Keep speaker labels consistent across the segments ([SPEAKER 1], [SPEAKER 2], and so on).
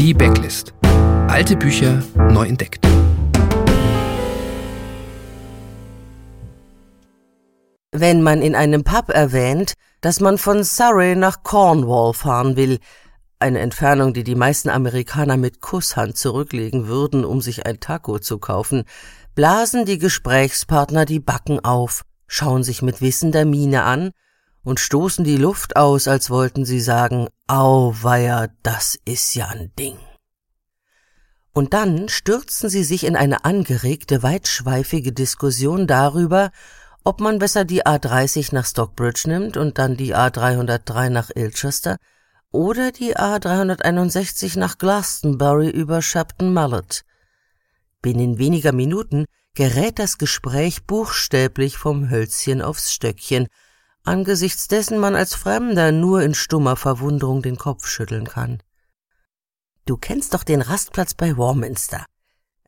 [SPEAKER 1] Die Backlist. Alte Bücher neu entdeckt.
[SPEAKER 2] Wenn man in einem Pub erwähnt, dass man von Surrey nach Cornwall fahren will, eine Entfernung, die die meisten Amerikaner mit Kusshand zurücklegen würden, um sich ein Taco zu kaufen, blasen die Gesprächspartner die Backen auf, schauen sich mit wissender Miene an und stoßen die Luft aus, als wollten sie sagen, Auweia, das ist ja ein Ding. Und dann stürzen sie sich in eine angeregte, weitschweifige Diskussion darüber, ob man besser die A30 nach Stockbridge nimmt und dann die A303 nach Ilchester oder die A361 nach Glastonbury über Shepton Mallet. Binnen weniger Minuten gerät das Gespräch buchstäblich vom Hölzchen aufs Stöckchen, angesichts dessen man als Fremder nur in stummer Verwunderung den Kopf schütteln kann. Du kennst doch den Rastplatz bei Warminster.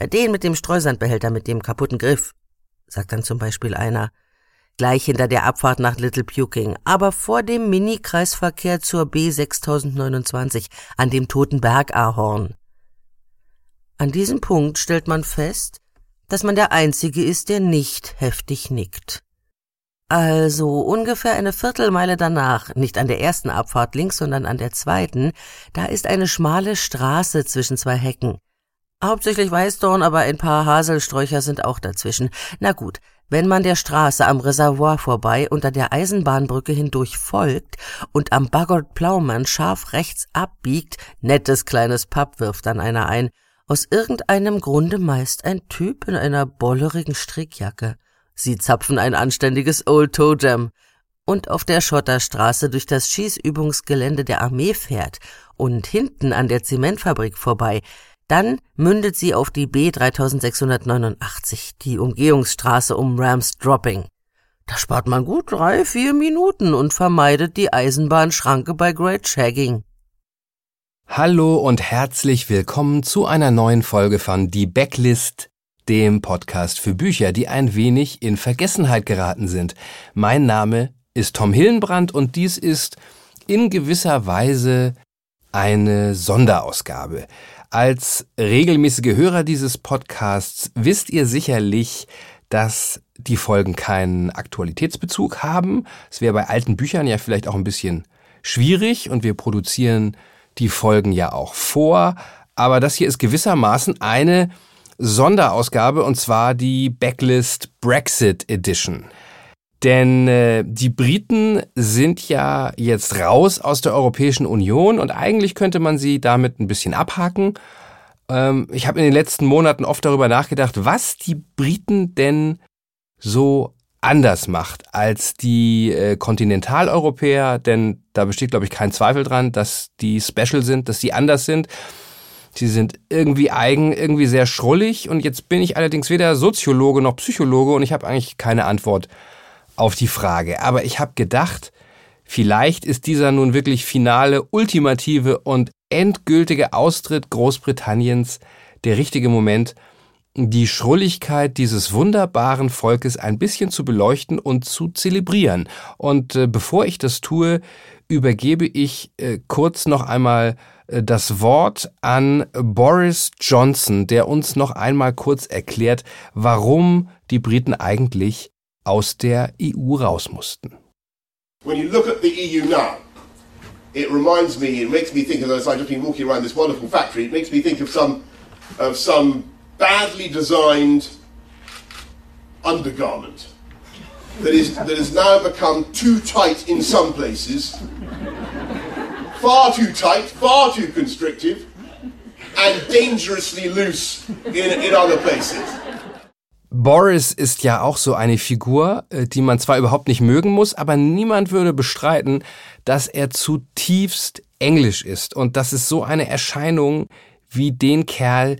[SPEAKER 2] Den mit dem Streusandbehälter mit dem kaputten Griff, sagt dann zum Beispiel einer. Gleich hinter der Abfahrt nach Little Puking, aber vor dem Mini-Kreisverkehr zur B6029 an dem Toten Bergahorn. An diesem Punkt stellt man fest, dass man der Einzige ist, der nicht heftig nickt. Also ungefähr eine Viertelmeile danach, nicht an der ersten Abfahrt links, sondern an der zweiten, da ist eine schmale Straße zwischen zwei Hecken. Hauptsächlich Weißdorn, aber ein paar Haselsträucher sind auch dazwischen. Na gut, wenn man der Straße am Reservoir vorbei unter der Eisenbahnbrücke hindurch folgt und am Baggott Plaumann scharf rechts abbiegt, nettes kleines Pub wirft dann einer ein, aus irgendeinem Grunde meist ein Typ in einer bollerigen Strickjacke. Sie zapfen ein anständiges Old Toe Jam und auf der Schotterstraße durch das Schießübungsgelände der Armee fährt und hinten an der Zementfabrik vorbei, dann mündet sie auf die B 3689, die Umgehungsstraße um Rams Dropping. Da spart man gut drei, vier Minuten und vermeidet die Eisenbahnschranke bei Great Shagging.
[SPEAKER 1] Hallo und herzlich willkommen zu einer neuen Folge von Die Backlist, dem Podcast für Bücher, die ein wenig in Vergessenheit geraten sind. Mein Name ist Tom Hillenbrand und dies ist in gewisser Weise eine Sonderausgabe. Als regelmäßige Hörer dieses Podcasts wisst ihr sicherlich, dass die Folgen keinen Aktualitätsbezug haben. Es wäre bei alten Büchern ja vielleicht auch ein bisschen schwierig und wir produzieren die Folgen ja auch vor. Aber das hier ist gewissermaßen eine Sonderausgabe und zwar die Backlist Brexit Edition. Denn äh, die Briten sind ja jetzt raus aus der Europäischen Union und eigentlich könnte man sie damit ein bisschen abhaken. Ähm, ich habe in den letzten Monaten oft darüber nachgedacht, was die Briten denn so anders macht als die äh, Kontinentaleuropäer, denn da besteht, glaube ich, kein Zweifel dran, dass die special sind, dass sie anders sind. Sie sind irgendwie eigen, irgendwie sehr schrullig und jetzt bin ich allerdings weder Soziologe noch Psychologe und ich habe eigentlich keine Antwort auf die Frage. Aber ich habe gedacht, vielleicht ist dieser nun wirklich finale, ultimative und endgültige Austritt Großbritanniens der richtige Moment, die Schrulligkeit dieses wunderbaren Volkes ein bisschen zu beleuchten und zu zelebrieren. Und äh, bevor ich das tue, übergebe ich äh, kurz noch einmal das Wort an Boris Johnson, der uns noch einmal kurz erklärt, warum die Briten eigentlich aus der EU raus mussten.
[SPEAKER 3] When you look at the EU now, it reminds me, it makes me think as I've just been walking around this wonderful factory, it makes me think of some of some badly designed undergarment that is that has now become too tight in some places, far too tight, far too constrictive, and dangerously loose in, in other places.
[SPEAKER 1] Boris ist ja auch so eine Figur, äh, die man zwar überhaupt nicht mögen muss, aber niemand würde bestreiten, dass er zutiefst englisch ist und dass es so eine Erscheinung wie den Kerl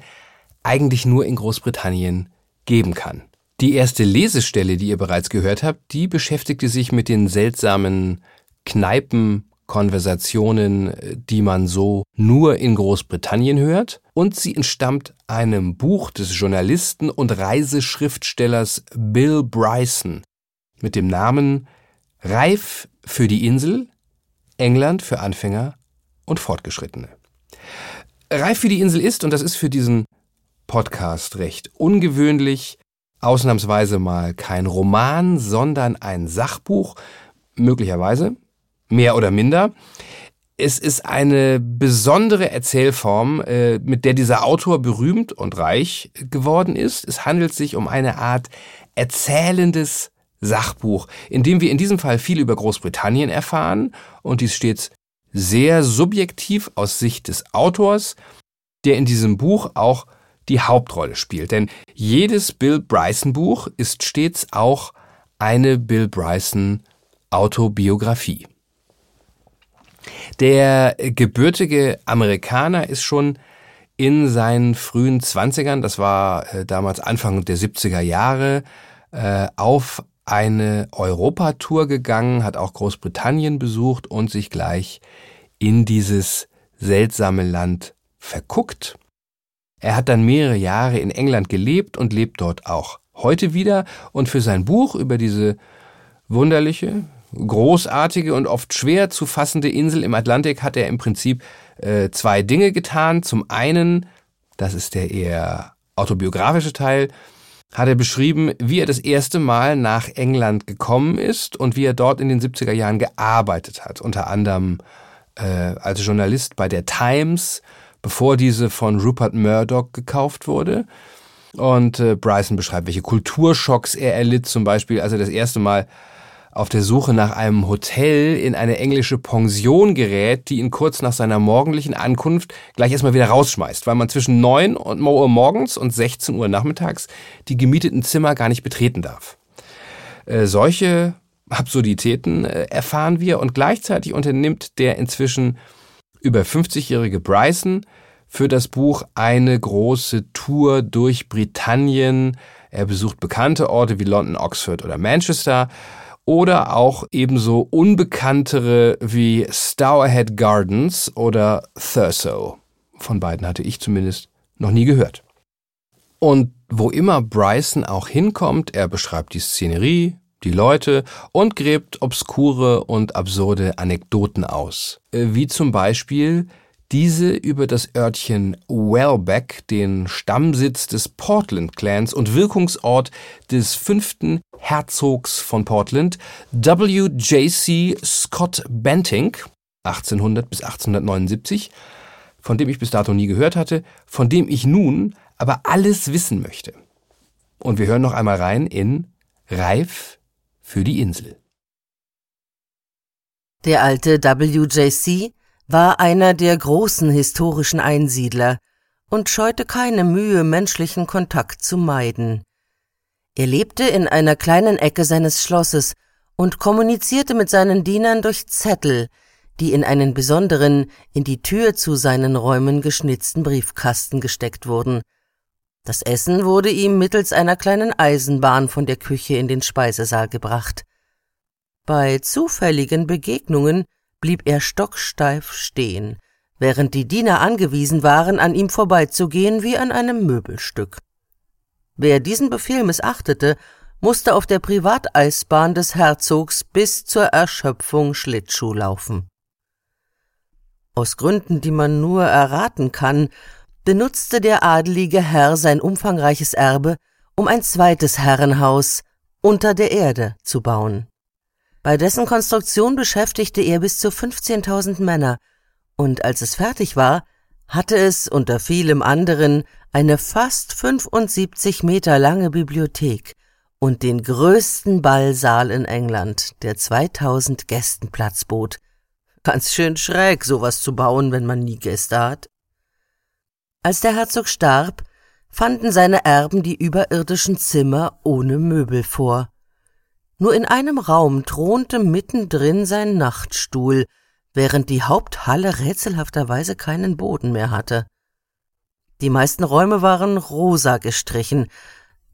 [SPEAKER 1] eigentlich nur in Großbritannien geben kann. Die erste Lesestelle, die ihr bereits gehört habt, die beschäftigte sich mit den seltsamen Kneipen Konversationen, die man so nur in Großbritannien hört. Und sie entstammt einem Buch des Journalisten und Reiseschriftstellers Bill Bryson mit dem Namen Reif für die Insel, England für Anfänger und Fortgeschrittene. Reif für die Insel ist, und das ist für diesen Podcast recht ungewöhnlich, ausnahmsweise mal kein Roman, sondern ein Sachbuch, möglicherweise, mehr oder minder. Es ist eine besondere Erzählform, äh, mit der dieser Autor berühmt und reich geworden ist. Es handelt sich um eine Art erzählendes Sachbuch, in dem wir in diesem Fall viel über Großbritannien erfahren und dies stets sehr subjektiv aus Sicht des Autors, der in diesem Buch auch die Hauptrolle spielt. Denn jedes Bill Bryson Buch ist stets auch eine Bill Bryson Autobiografie. Der gebürtige Amerikaner ist schon in seinen frühen Zwanzigern, das war äh, damals Anfang der 70er Jahre, äh, auf eine Europatour gegangen, hat auch Großbritannien besucht und sich gleich in dieses seltsame Land verguckt. Er hat dann mehrere Jahre in England gelebt und lebt dort auch heute wieder und für sein Buch über diese wunderliche, großartige und oft schwer zu fassende Insel im Atlantik hat er im Prinzip äh, zwei Dinge getan. Zum einen, das ist der eher autobiografische Teil, hat er beschrieben, wie er das erste Mal nach England gekommen ist und wie er dort in den 70er Jahren gearbeitet hat. Unter anderem äh, als Journalist bei der Times, bevor diese von Rupert Murdoch gekauft wurde. Und äh, Bryson beschreibt, welche Kulturschocks er erlitt, zum Beispiel, als er das erste Mal auf der Suche nach einem Hotel in eine englische Pension gerät, die ihn kurz nach seiner morgendlichen Ankunft gleich erstmal wieder rausschmeißt, weil man zwischen 9 Uhr morgens und 16 Uhr nachmittags die gemieteten Zimmer gar nicht betreten darf. Äh, solche Absurditäten äh, erfahren wir und gleichzeitig unternimmt der inzwischen über 50-jährige Bryson für das Buch eine große Tour durch Britannien. Er besucht bekannte Orte wie London, Oxford oder Manchester oder auch ebenso unbekanntere wie Stourhead Gardens oder Thurso. Von beiden hatte ich zumindest noch nie gehört. Und wo immer Bryson auch hinkommt, er beschreibt die Szenerie, die Leute und gräbt obskure und absurde Anekdoten aus. Äh, wie zum Beispiel diese über das Örtchen Welbeck, den Stammsitz des Portland-Clans und Wirkungsort des fünften Herzogs von Portland, W.J.C. Scott Bentinck, 1800 bis 1879, von dem ich bis dato nie gehört hatte, von dem ich nun aber alles wissen möchte. Und wir hören noch einmal rein in Reif für die Insel.
[SPEAKER 2] Der alte W.J.C war einer der großen historischen Einsiedler und scheute keine Mühe, menschlichen Kontakt zu meiden. Er lebte in einer kleinen Ecke seines Schlosses und kommunizierte mit seinen Dienern durch Zettel, die in einen besonderen, in die Tür zu seinen Räumen geschnitzten Briefkasten gesteckt wurden. Das Essen wurde ihm mittels einer kleinen Eisenbahn von der Küche in den Speisesaal gebracht. Bei zufälligen Begegnungen blieb er stocksteif stehen, während die Diener angewiesen waren, an ihm vorbeizugehen wie an einem Möbelstück. Wer diesen Befehl missachtete, musste auf der Privateisbahn des Herzogs bis zur Erschöpfung Schlittschuh laufen. Aus Gründen, die man nur erraten kann, benutzte der adelige Herr sein umfangreiches Erbe, um ein zweites Herrenhaus unter der Erde zu bauen. Bei dessen Konstruktion beschäftigte er bis zu 15.000 Männer, und als es fertig war, hatte es unter vielem anderen eine fast 75 Meter lange Bibliothek und den größten Ballsaal in England, der 2000 Gästen Platz bot. Ganz schön schräg, sowas zu bauen, wenn man nie Gäste hat. Als der Herzog starb, fanden seine Erben die überirdischen Zimmer ohne Möbel vor. Nur in einem Raum thronte mittendrin sein Nachtstuhl, während die Haupthalle rätselhafterweise keinen Boden mehr hatte. Die meisten Räume waren rosa gestrichen.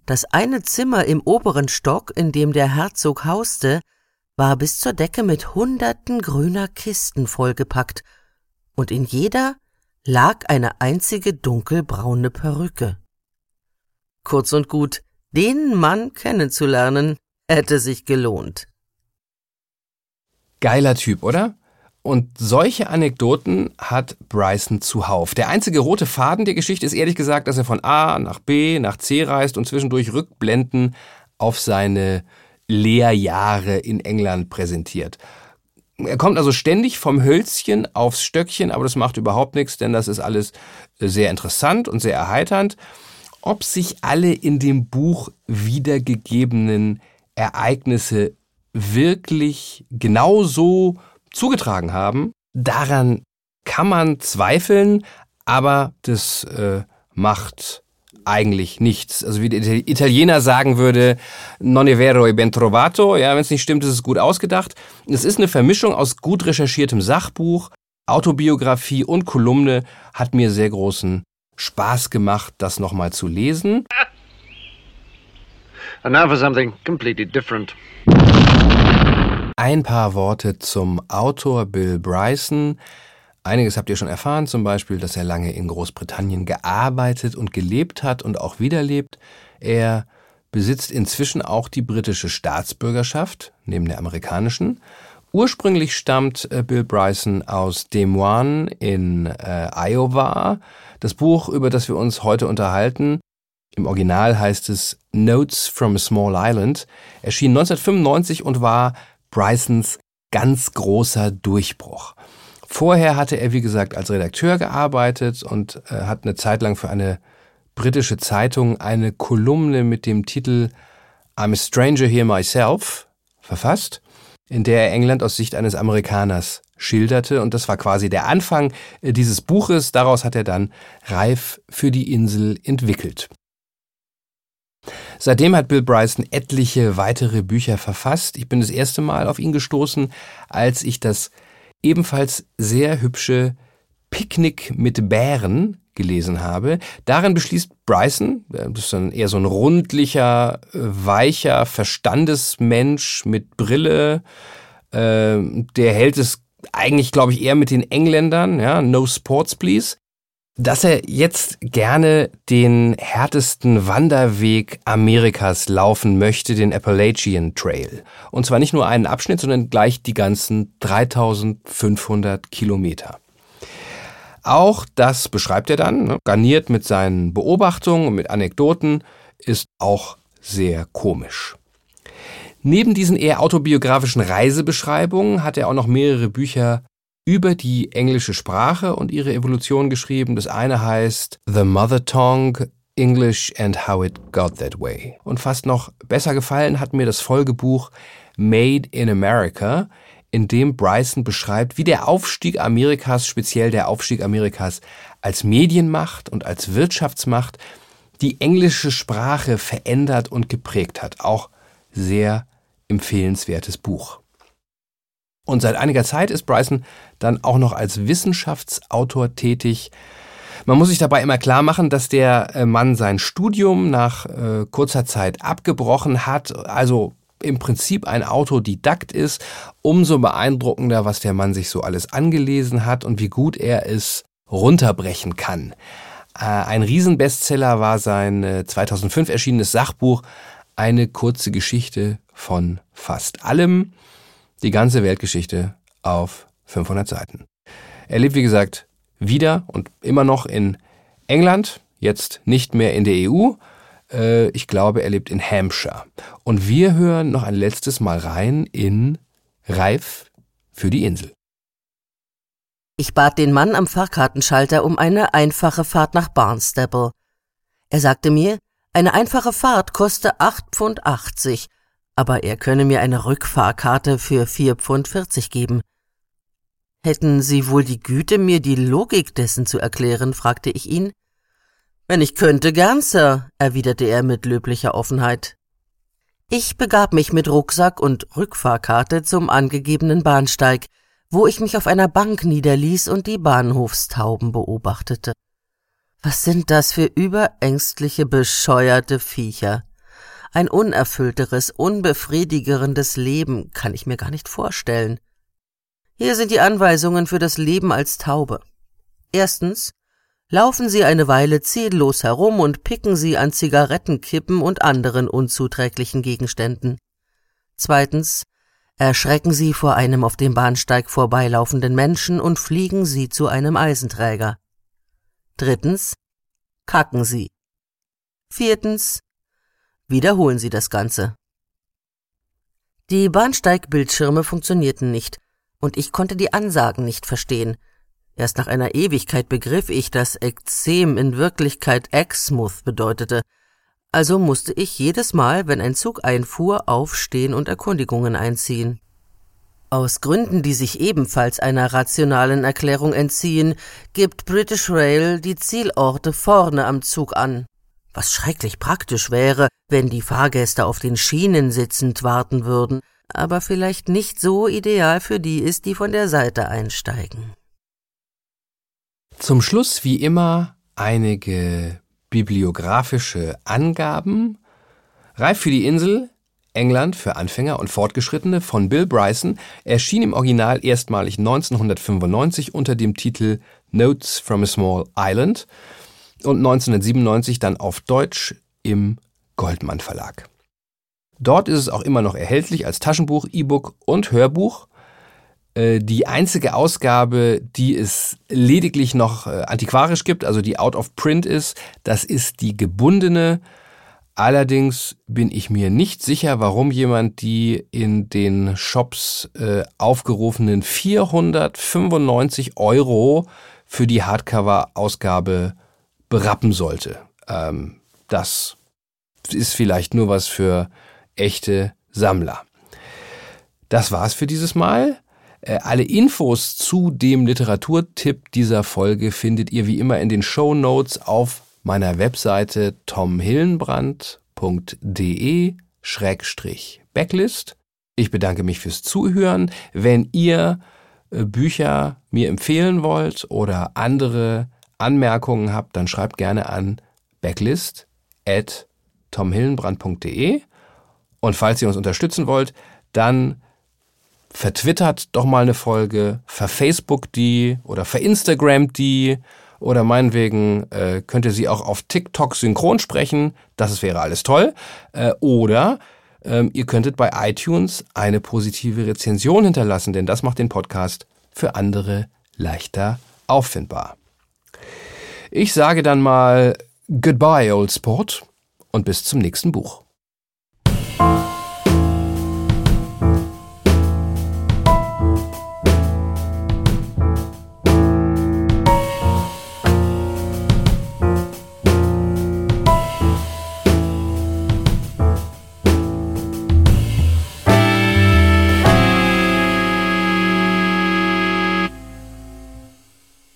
[SPEAKER 2] Das eine Zimmer im oberen Stock, in dem der Herzog hauste, war bis zur Decke mit hunderten grüner Kisten vollgepackt, und in jeder lag eine einzige dunkelbraune Perücke. Kurz und gut, den Mann kennenzulernen, hätte sich gelohnt.
[SPEAKER 1] Geiler Typ, oder? Und solche Anekdoten hat Bryson zuhauf. Der einzige rote Faden der Geschichte ist ehrlich gesagt, dass er von A nach B nach C reist und zwischendurch Rückblenden auf seine Lehrjahre in England präsentiert. Er kommt also ständig vom Hölzchen aufs Stöckchen, aber das macht überhaupt nichts, denn das ist alles sehr interessant und sehr erheiternd. Ob sich alle in dem Buch wiedergegebenen Ereignisse wirklich genauso zugetragen haben, daran kann man zweifeln, aber das äh, macht eigentlich nichts. Also wie der Italiener sagen würde, non è vero e ben trovato. Ja, wenn es nicht stimmt, ist es gut ausgedacht. Es ist eine Vermischung aus gut recherchiertem Sachbuch, Autobiografie und Kolumne. Hat mir sehr großen Spaß gemacht, das nochmal zu lesen.
[SPEAKER 4] And now for something completely different.
[SPEAKER 1] Ein paar Worte zum Autor Bill Bryson. Einiges habt ihr schon erfahren, zum Beispiel, dass er lange in Großbritannien gearbeitet und gelebt hat und auch wieder lebt. Er besitzt inzwischen auch die britische Staatsbürgerschaft, neben der amerikanischen. Ursprünglich stammt äh, Bill Bryson aus Des Moines in äh, Iowa. Das Buch, über das wir uns heute unterhalten, im Original heißt es Notes from a Small Island, erschien 1995 und war Brysons ganz großer Durchbruch. Vorher hatte er, wie gesagt, als Redakteur gearbeitet und äh, hat eine Zeit lang für eine britische Zeitung eine Kolumne mit dem Titel I'm a Stranger Here Myself verfasst, in der er England aus Sicht eines Amerikaners schilderte. Und das war quasi der Anfang äh, dieses Buches. Daraus hat er dann Reif für die Insel entwickelt. Seitdem hat Bill Bryson etliche weitere Bücher verfasst. Ich bin das erste Mal auf ihn gestoßen, als ich das ebenfalls sehr hübsche Picknick mit Bären gelesen habe. Darin beschließt Bryson, äh, das ist dann eher so ein rundlicher, äh, weicher Verstandesmensch mit Brille, äh, der hält es eigentlich, glaube ich, eher mit den Engländern, ja, no sports please dass er jetzt gerne den härtesten Wanderweg Amerikas laufen möchte, den Appalachian Trail. Und zwar nicht nur einen Abschnitt, sondern gleich die ganzen 3500 Kilometer. Auch das beschreibt er dann, ne, garniert mit seinen Beobachtungen und mit Anekdoten, ist auch sehr komisch. Neben diesen eher autobiografischen Reisebeschreibungen hat er auch noch mehrere Bücher über die englische Sprache und ihre Evolution geschrieben. Das eine heißt The Mother Tongue English and How It Got That Way. Und fast noch besser gefallen hat mir das Folgebuch Made in America, in dem Bryson beschreibt, wie der Aufstieg Amerikas, speziell der Aufstieg Amerikas als Medienmacht und als Wirtschaftsmacht, die englische Sprache verändert und geprägt hat. Auch sehr empfehlenswertes Buch. Und seit einiger Zeit ist Bryson dann auch noch als Wissenschaftsautor tätig. Man muss sich dabei immer klar machen, dass der äh, Mann sein Studium nach äh, kurzer Zeit abgebrochen hat, also im Prinzip ein Autodidakt ist. Umso beeindruckender, was der Mann sich so alles angelesen hat und wie gut er es runterbrechen kann. Äh, ein Riesenbestseller war sein 2005 erschienenes Sachbuch Eine kurze Geschichte von fast allem die ganze Weltgeschichte auf 500 Seiten. Er lebt, wie gesagt, wieder und immer noch in England, jetzt nicht mehr in der EU. Äh, ich glaube, er lebt in Hampshire. Und wir hören noch ein letztes Mal rein in Reif für die Insel.
[SPEAKER 2] Ich bat den Mann am Fahrkartenschalter um eine einfache Fahrt nach Barnstable. Er sagte mir, eine einfache Fahrt koste 8,80 Pfund aber er könne mir eine Rückfahrkarte für vier Pfund vierzig geben. Hätten Sie wohl die Güte, mir die Logik dessen zu erklären? fragte ich ihn. Wenn ich könnte, gern, Sir, erwiderte er mit löblicher Offenheit. Ich begab mich mit Rucksack und Rückfahrkarte zum angegebenen Bahnsteig, wo ich mich auf einer Bank niederließ und die Bahnhofstauben beobachtete. Was sind das für überängstliche, bescheuerte Viecher? Ein unerfüllteres, unbefriedigerendes Leben kann ich mir gar nicht vorstellen. Hier sind die Anweisungen für das Leben als Taube. Erstens Laufen Sie eine Weile ziellos herum und picken Sie an Zigarettenkippen und anderen unzuträglichen Gegenständen. Zweitens erschrecken Sie vor einem auf dem Bahnsteig vorbeilaufenden Menschen und fliegen Sie zu einem Eisenträger. Drittens, kacken Sie. Viertens, wiederholen Sie das Ganze. Die Bahnsteigbildschirme funktionierten nicht, und ich konnte die Ansagen nicht verstehen. Erst nach einer Ewigkeit begriff ich, dass Ekzem in Wirklichkeit Exmouth bedeutete, also musste ich jedes Mal, wenn ein Zug einfuhr, aufstehen und Erkundigungen einziehen. Aus Gründen, die sich ebenfalls einer rationalen Erklärung entziehen, gibt British Rail die Zielorte vorne am Zug an. Was schrecklich praktisch wäre, wenn die Fahrgäste auf den Schienen sitzend warten würden, aber vielleicht nicht so ideal für die ist, die von der Seite einsteigen.
[SPEAKER 1] Zum Schluss wie immer einige bibliografische Angaben. Reif für die Insel, England für Anfänger und Fortgeschrittene von Bill Bryson erschien im Original erstmalig 1995 unter dem Titel Notes from a Small Island und 1997 dann auf Deutsch im Goldmann Verlag. Dort ist es auch immer noch erhältlich als Taschenbuch, E-Book und Hörbuch. Äh, die einzige Ausgabe, die es lediglich noch äh, antiquarisch gibt, also die out of print ist, das ist die gebundene. Allerdings bin ich mir nicht sicher, warum jemand die in den Shops äh, aufgerufenen 495 Euro für die Hardcover-Ausgabe berappen sollte. Ähm, das ist vielleicht nur was für echte Sammler. Das war's für dieses Mal. Äh, alle Infos zu dem Literaturtipp dieser Folge findet ihr wie immer in den Show Notes auf meiner Webseite tomhillenbrand.de Backlist. Ich bedanke mich fürs Zuhören. Wenn ihr äh, Bücher mir empfehlen wollt oder andere Anmerkungen habt, dann schreibt gerne an backlist at tomhillenbrand.de. Und falls ihr uns unterstützen wollt, dann vertwittert doch mal eine Folge, verfacebook die oder verinstagram die oder meinetwegen äh, könnt ihr sie auch auf TikTok synchron sprechen, das wäre alles toll. Äh, oder ähm, ihr könntet bei iTunes eine positive Rezension hinterlassen, denn das macht den Podcast für andere leichter auffindbar. Ich sage dann mal Goodbye, Old Sport, und bis zum nächsten Buch.